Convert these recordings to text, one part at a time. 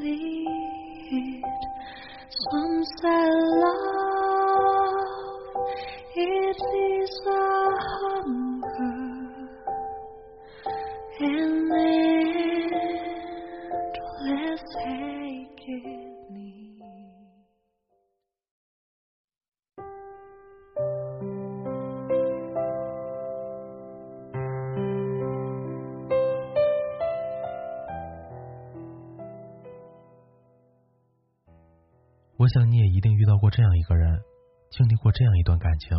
lead. Some say love, it. 想你也一定遇到过这样一个人，经历过这样一段感情。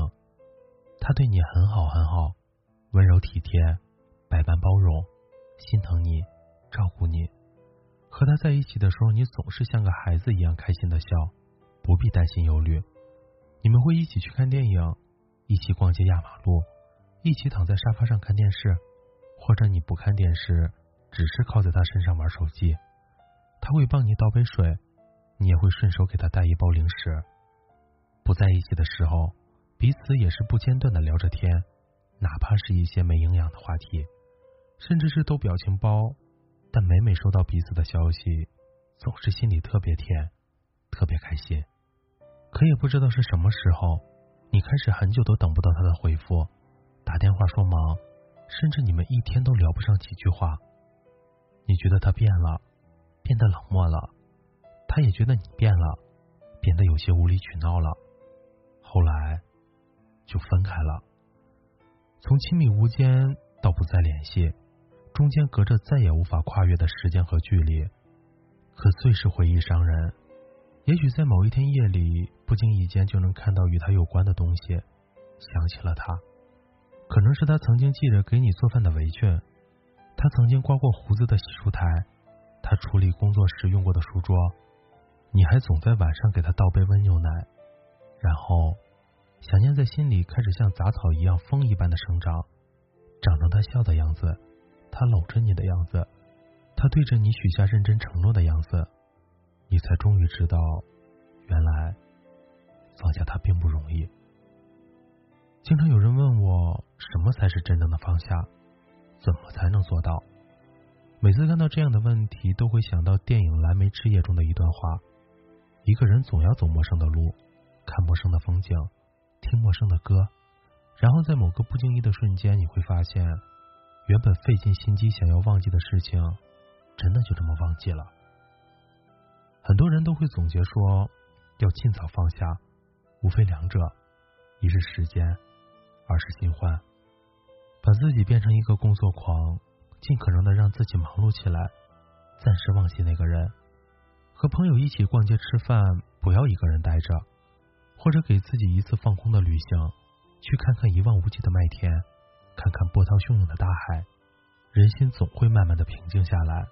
他对你很好很好，温柔体贴，百般包容，心疼你，照顾你。和他在一起的时候，你总是像个孩子一样开心的笑，不必担心忧虑。你们会一起去看电影，一起逛街压马路，一起躺在沙发上看电视，或者你不看电视，只是靠在他身上玩手机。他会帮你倒杯水。你也会顺手给他带一包零食。不在一起的时候，彼此也是不间断的聊着天，哪怕是一些没营养的话题，甚至是逗表情包。但每每收到彼此的消息，总是心里特别甜，特别开心。可也不知道是什么时候，你开始很久都等不到他的回复，打电话说忙，甚至你们一天都聊不上几句话。你觉得他变了，变得冷漠了。他也觉得你变了，变得有些无理取闹了。后来就分开了，从亲密无间到不再联系，中间隔着再也无法跨越的时间和距离。可最是回忆伤人，也许在某一天夜里，不经意间就能看到与他有关的东西，想起了他。可能是他曾经系着给你做饭的围裙，他曾经刮过胡子的洗漱台，他处理工作时用过的书桌。你还总在晚上给他倒杯温牛奶，然后想念在心里开始像杂草一样风一般的生长，长成他笑的样子，他搂着你的样子，他对着你许下认真承诺的样子，你才终于知道，原来放下他并不容易。经常有人问我，什么才是真正的放下？怎么才能做到？每次看到这样的问题，都会想到电影《蓝莓之夜》中的一段话。一个人总要走陌生的路，看陌生的风景，听陌生的歌，然后在某个不经意的瞬间，你会发现，原本费尽心机想要忘记的事情，真的就这么忘记了。很多人都会总结说，要尽早放下，无非两者：一是时间，二是新欢。把自己变成一个工作狂，尽可能的让自己忙碌起来，暂时忘记那个人。和朋友一起逛街吃饭，不要一个人待着，或者给自己一次放空的旅行，去看看一望无际的麦田，看看波涛汹涌的大海，人心总会慢慢的平静下来。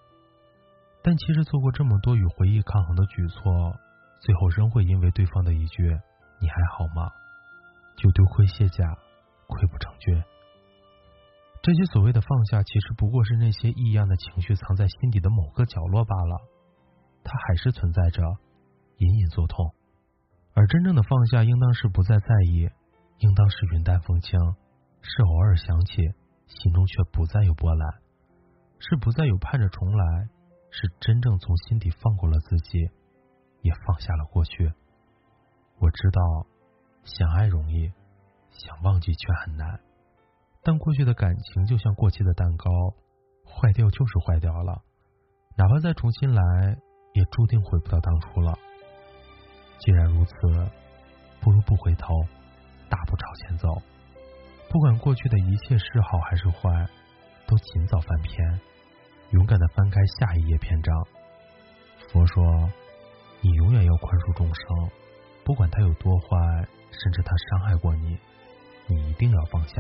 但其实做过这么多与回忆抗衡的举措，最后仍会因为对方的一句“你还好吗”，就丢盔卸甲，溃不成军。这些所谓的放下，其实不过是那些异样的情绪藏在心底的某个角落罢了。它还是存在着，隐隐作痛。而真正的放下，应当是不再在意，应当是云淡风轻，是偶尔想起，心中却不再有波澜，是不再有盼着重来，是真正从心底放过了自己，也放下了过去。我知道，想爱容易，想忘记却很难。但过去的感情就像过期的蛋糕，坏掉就是坏掉了，哪怕再重新来。也注定回不到当初了。既然如此，不如不回头，大步朝前走。不管过去的一切是好还是坏，都尽早翻篇，勇敢的翻开下一页篇章。佛说，你永远要宽恕众生，不管他有多坏，甚至他伤害过你，你一定要放下，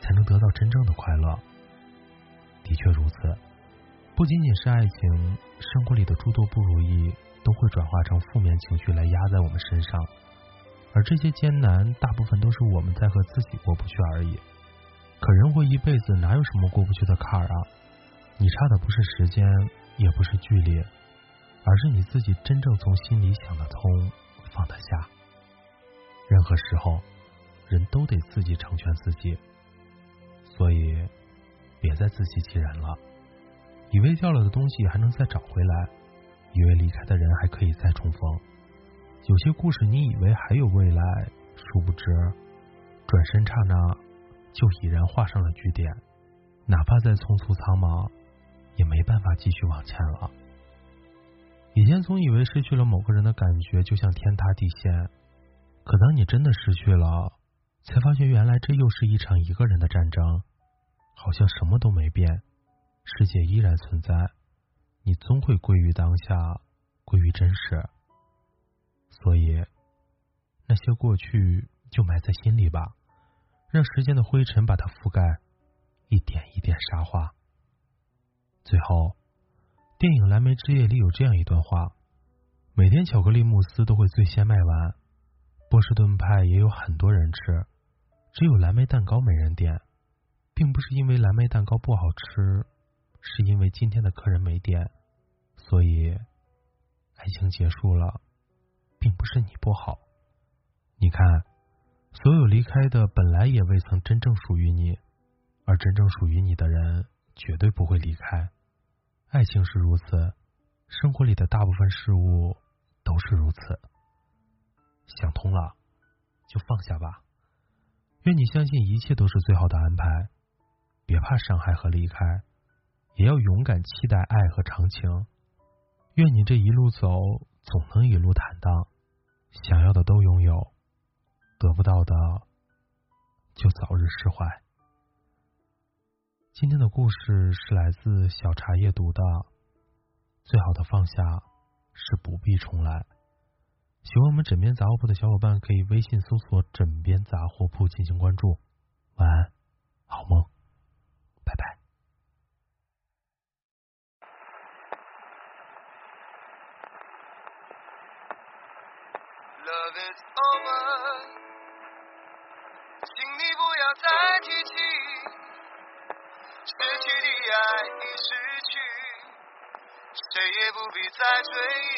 才能得到真正的快乐。的确如此，不仅仅是爱情，生活里的诸多不如意都会转化成负面情绪来压在我们身上，而这些艰难大部分都是我们在和自己过不去而已。可人活一辈子，哪有什么过不去的坎儿啊？你差的不是时间，也不是距离，而是你自己真正从心里想得通、放得下。任何时候，人都得自己成全自己，所以别再自欺欺人了。以为掉了的东西还能再找回来，以为离开的人还可以再重逢。有些故事你以为还有未来，殊不知，转身刹那就已然画上了句点。哪怕再匆匆苍茫，也没办法继续往前了。以前总以为失去了某个人的感觉就像天塌地陷，可当你真的失去了，才发现原来这又是一场一个人的战争，好像什么都没变。世界依然存在，你终会归于当下，归于真实。所以，那些过去就埋在心里吧，让时间的灰尘把它覆盖，一点一点沙化。最后，电影《蓝莓之夜》里有这样一段话：每天巧克力慕斯都会最先卖完，波士顿派也有很多人吃，只有蓝莓蛋糕没人点，并不是因为蓝莓蛋糕不好吃。是因为今天的客人没点，所以爱情结束了，并不是你不好。你看，所有离开的本来也未曾真正属于你，而真正属于你的人绝对不会离开。爱情是如此，生活里的大部分事物都是如此。想通了，就放下吧。愿你相信一切都是最好的安排，别怕伤害和离开。也要勇敢期待爱和长情。愿你这一路走，总能一路坦荡，想要的都拥有，得不到的就早日释怀。今天的故事是来自小茶叶读的。最好的放下是不必重来。喜欢我们枕边杂货铺的小伙伴，可以微信搜索“枕边杂货铺”进行关注。晚安，失去的爱已失去，谁也不必再追忆。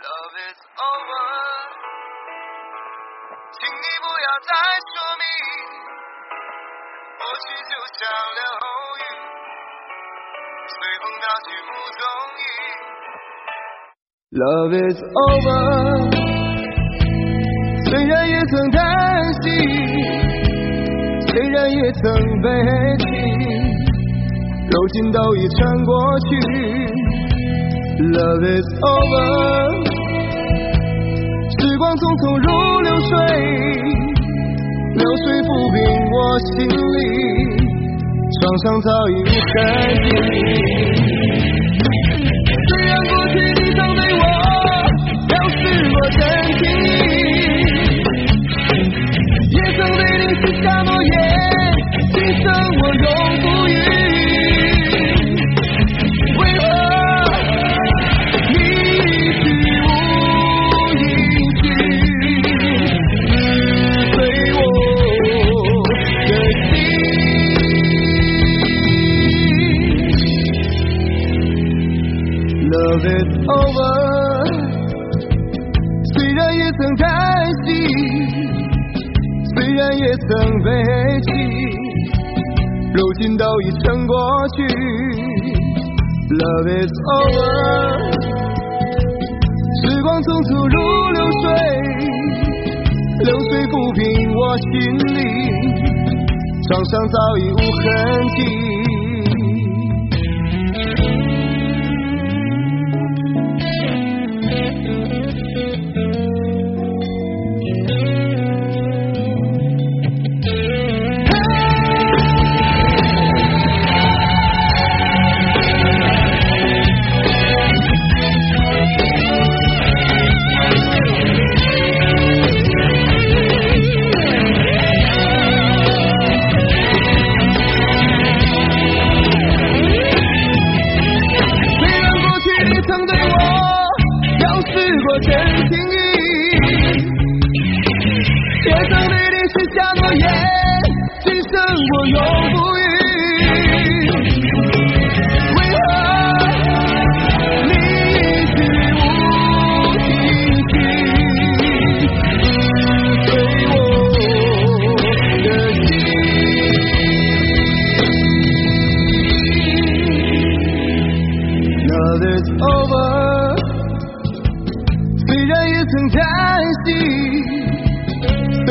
Love is over，请你不要再说明，过去就像流雨，随风飘去无踪影。Love is over。虽然也曾叹息，也曾悲泣，如今都已成过去。Love is over，时光匆匆如流水，流水抚平我心里，创伤早已无痕迹。悲泣，如今都已成过去。Love is over，时光匆匆如流水，流水抚平我心里，创伤早已无痕迹。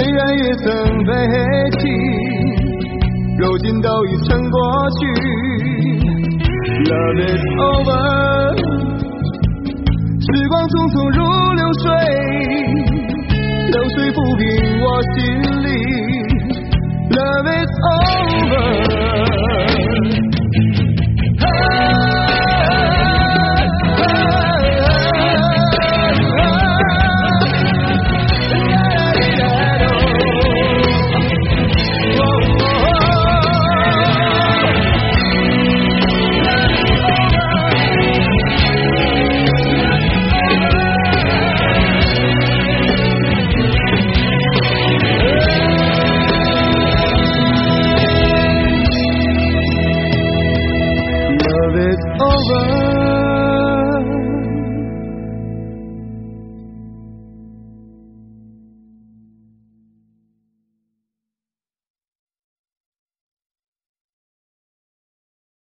虽然也曾悲泣，如今都已成过去。Love is over，时光匆匆如流水，流水抚平我心里。Love is over。